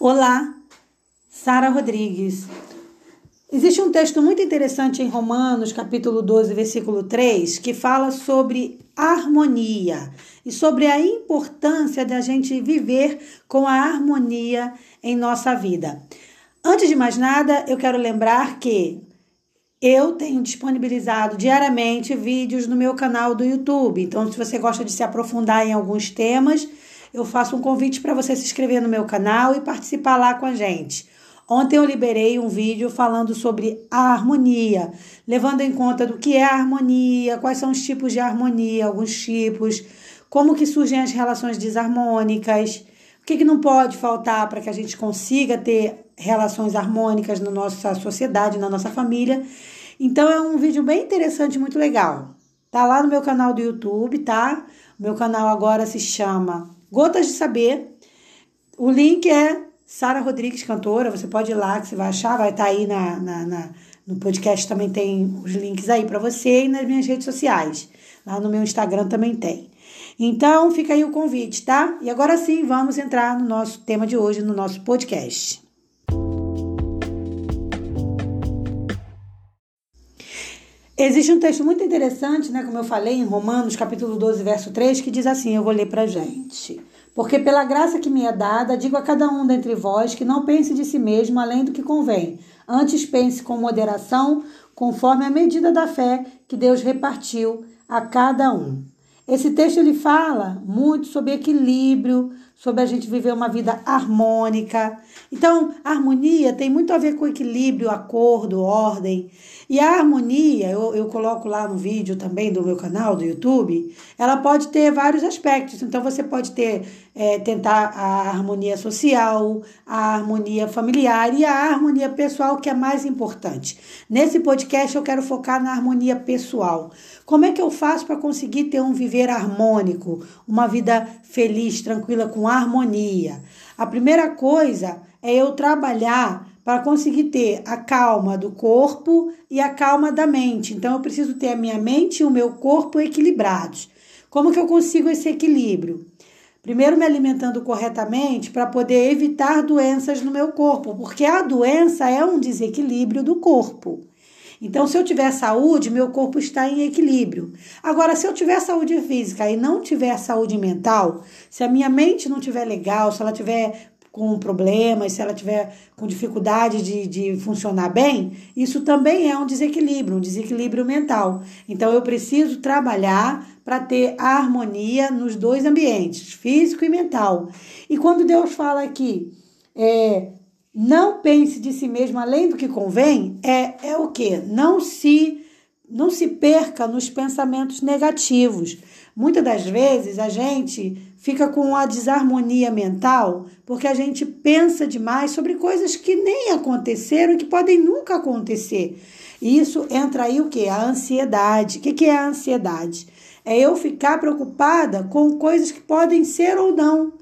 Olá, Sara Rodrigues. Existe um texto muito interessante em Romanos, capítulo 12, versículo 3, que fala sobre harmonia e sobre a importância de a gente viver com a harmonia em nossa vida. Antes de mais nada, eu quero lembrar que eu tenho disponibilizado diariamente vídeos no meu canal do YouTube. Então, se você gosta de se aprofundar em alguns temas, eu faço um convite para você se inscrever no meu canal e participar lá com a gente. Ontem eu liberei um vídeo falando sobre a harmonia, levando em conta do que é a harmonia, quais são os tipos de harmonia, alguns tipos, como que surgem as relações desarmônicas, o que, que não pode faltar para que a gente consiga ter relações harmônicas na nossa sociedade, na nossa família. Então é um vídeo bem interessante, muito legal. Tá lá no meu canal do YouTube, tá? Meu canal agora se chama Gotas de Saber. O link é Sara Rodrigues, cantora. Você pode ir lá que você vai achar, vai estar tá aí na, na, na, no podcast também tem os links aí para você e nas minhas redes sociais. Lá no meu Instagram também tem. Então, fica aí o convite, tá? E agora sim, vamos entrar no nosso tema de hoje, no nosso podcast. Existe um texto muito interessante, né, como eu falei, em Romanos, capítulo 12, verso 3, que diz assim: eu vou ler pra gente. Porque pela graça que me é dada, digo a cada um dentre vós que não pense de si mesmo além do que convém. Antes pense com moderação, conforme a medida da fé que Deus repartiu a cada um. Esse texto ele fala muito sobre equilíbrio, sobre a gente viver uma vida harmônica. Então, harmonia tem muito a ver com equilíbrio, acordo, ordem. E a harmonia, eu, eu coloco lá no vídeo também do meu canal do YouTube, ela pode ter vários aspectos. Então, você pode ter, é, tentar a harmonia social, a harmonia familiar e a harmonia pessoal, que é mais importante. Nesse podcast, eu quero focar na harmonia pessoal. Como é que eu faço para conseguir ter um viver harmônico, uma vida feliz, tranquila, com harmonia? A primeira coisa é eu trabalhar para conseguir ter a calma do corpo e a calma da mente. Então eu preciso ter a minha mente e o meu corpo equilibrados. Como que eu consigo esse equilíbrio? Primeiro me alimentando corretamente para poder evitar doenças no meu corpo, porque a doença é um desequilíbrio do corpo. Então, se eu tiver saúde, meu corpo está em equilíbrio. Agora, se eu tiver saúde física e não tiver saúde mental, se a minha mente não estiver legal, se ela tiver com problemas, se ela tiver com dificuldade de, de funcionar bem, isso também é um desequilíbrio, um desequilíbrio mental. Então eu preciso trabalhar para ter harmonia nos dois ambientes, físico e mental. E quando Deus fala aqui, é, não pense de si mesmo além do que convém, é, é o que? Não se não se perca nos pensamentos negativos. Muitas das vezes a gente fica com a desarmonia mental porque a gente pensa demais sobre coisas que nem aconteceram e que podem nunca acontecer. E isso entra aí o que? A ansiedade. O que é a ansiedade? É eu ficar preocupada com coisas que podem ser ou não.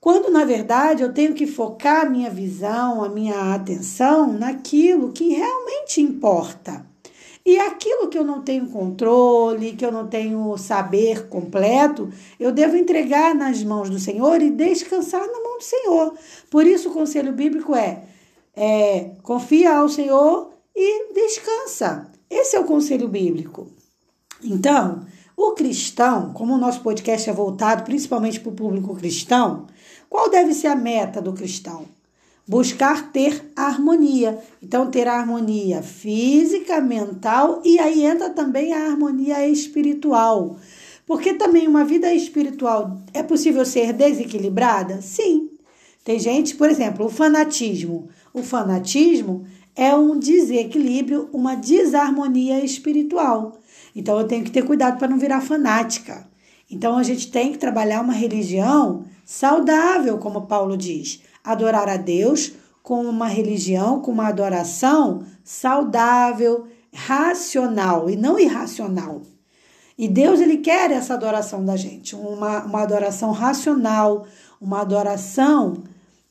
Quando na verdade eu tenho que focar a minha visão, a minha atenção naquilo que realmente importa. E aquilo que eu não tenho controle, que eu não tenho saber completo, eu devo entregar nas mãos do Senhor e descansar na mão do Senhor. Por isso o conselho bíblico é, é confia ao Senhor e descansa. Esse é o conselho bíblico. Então, o cristão, como o nosso podcast é voltado principalmente para o público cristão, qual deve ser a meta do cristão? Buscar ter harmonia. Então, ter a harmonia física, mental e aí entra também a harmonia espiritual. Porque também uma vida espiritual é possível ser desequilibrada? Sim. Tem gente, por exemplo, o fanatismo. O fanatismo é um desequilíbrio, uma desarmonia espiritual. Então eu tenho que ter cuidado para não virar fanática. Então a gente tem que trabalhar uma religião saudável, como Paulo diz. Adorar a Deus com uma religião, com uma adoração saudável, racional e não irracional. E Deus ele quer essa adoração da gente, uma, uma adoração racional, uma adoração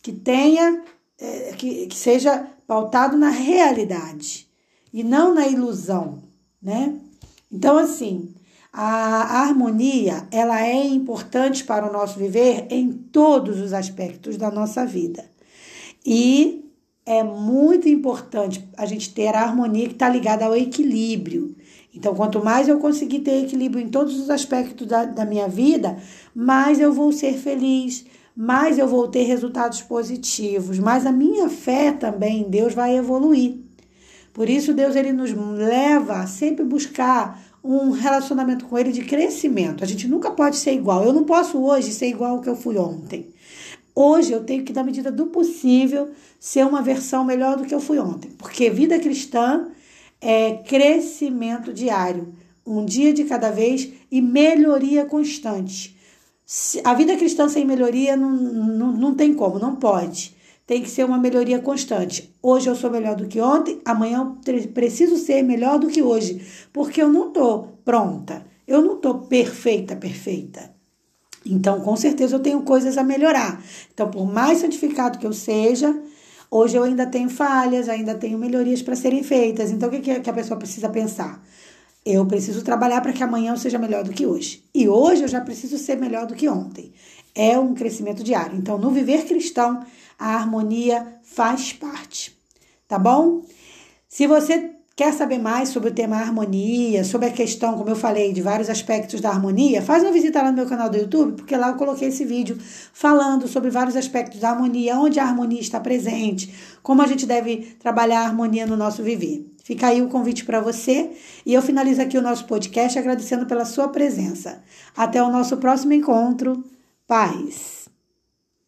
que tenha, é, que, que seja pautado na realidade e não na ilusão, né? Então, assim, a harmonia, ela é importante para o nosso viver em todos os aspectos da nossa vida. E é muito importante a gente ter a harmonia que está ligada ao equilíbrio. Então, quanto mais eu conseguir ter equilíbrio em todos os aspectos da, da minha vida, mais eu vou ser feliz, mais eu vou ter resultados positivos, mais a minha fé também em Deus vai evoluir. Por isso, Deus ele nos leva a sempre buscar um relacionamento com Ele de crescimento. A gente nunca pode ser igual. Eu não posso hoje ser igual ao que eu fui ontem. Hoje eu tenho que, na medida do possível, ser uma versão melhor do que eu fui ontem. Porque vida cristã é crescimento diário, um dia de cada vez e melhoria constante. A vida cristã sem melhoria não, não, não tem como, não pode. Tem que ser uma melhoria constante. Hoje eu sou melhor do que ontem, amanhã eu preciso ser melhor do que hoje, porque eu não estou pronta, eu não estou perfeita, perfeita. Então, com certeza, eu tenho coisas a melhorar. Então, por mais santificado que eu seja, hoje eu ainda tenho falhas, ainda tenho melhorias para serem feitas. Então, o que, que a pessoa precisa pensar? Eu preciso trabalhar para que amanhã eu seja melhor do que hoje. E hoje eu já preciso ser melhor do que ontem. É um crescimento diário. Então, no viver cristão, a harmonia faz parte. Tá bom? Se você Quer saber mais sobre o tema harmonia, sobre a questão, como eu falei, de vários aspectos da harmonia? Faz uma visita lá no meu canal do YouTube, porque lá eu coloquei esse vídeo falando sobre vários aspectos da harmonia, onde a harmonia está presente, como a gente deve trabalhar a harmonia no nosso viver. Fica aí o convite para você e eu finalizo aqui o nosso podcast agradecendo pela sua presença. Até o nosso próximo encontro. Paz.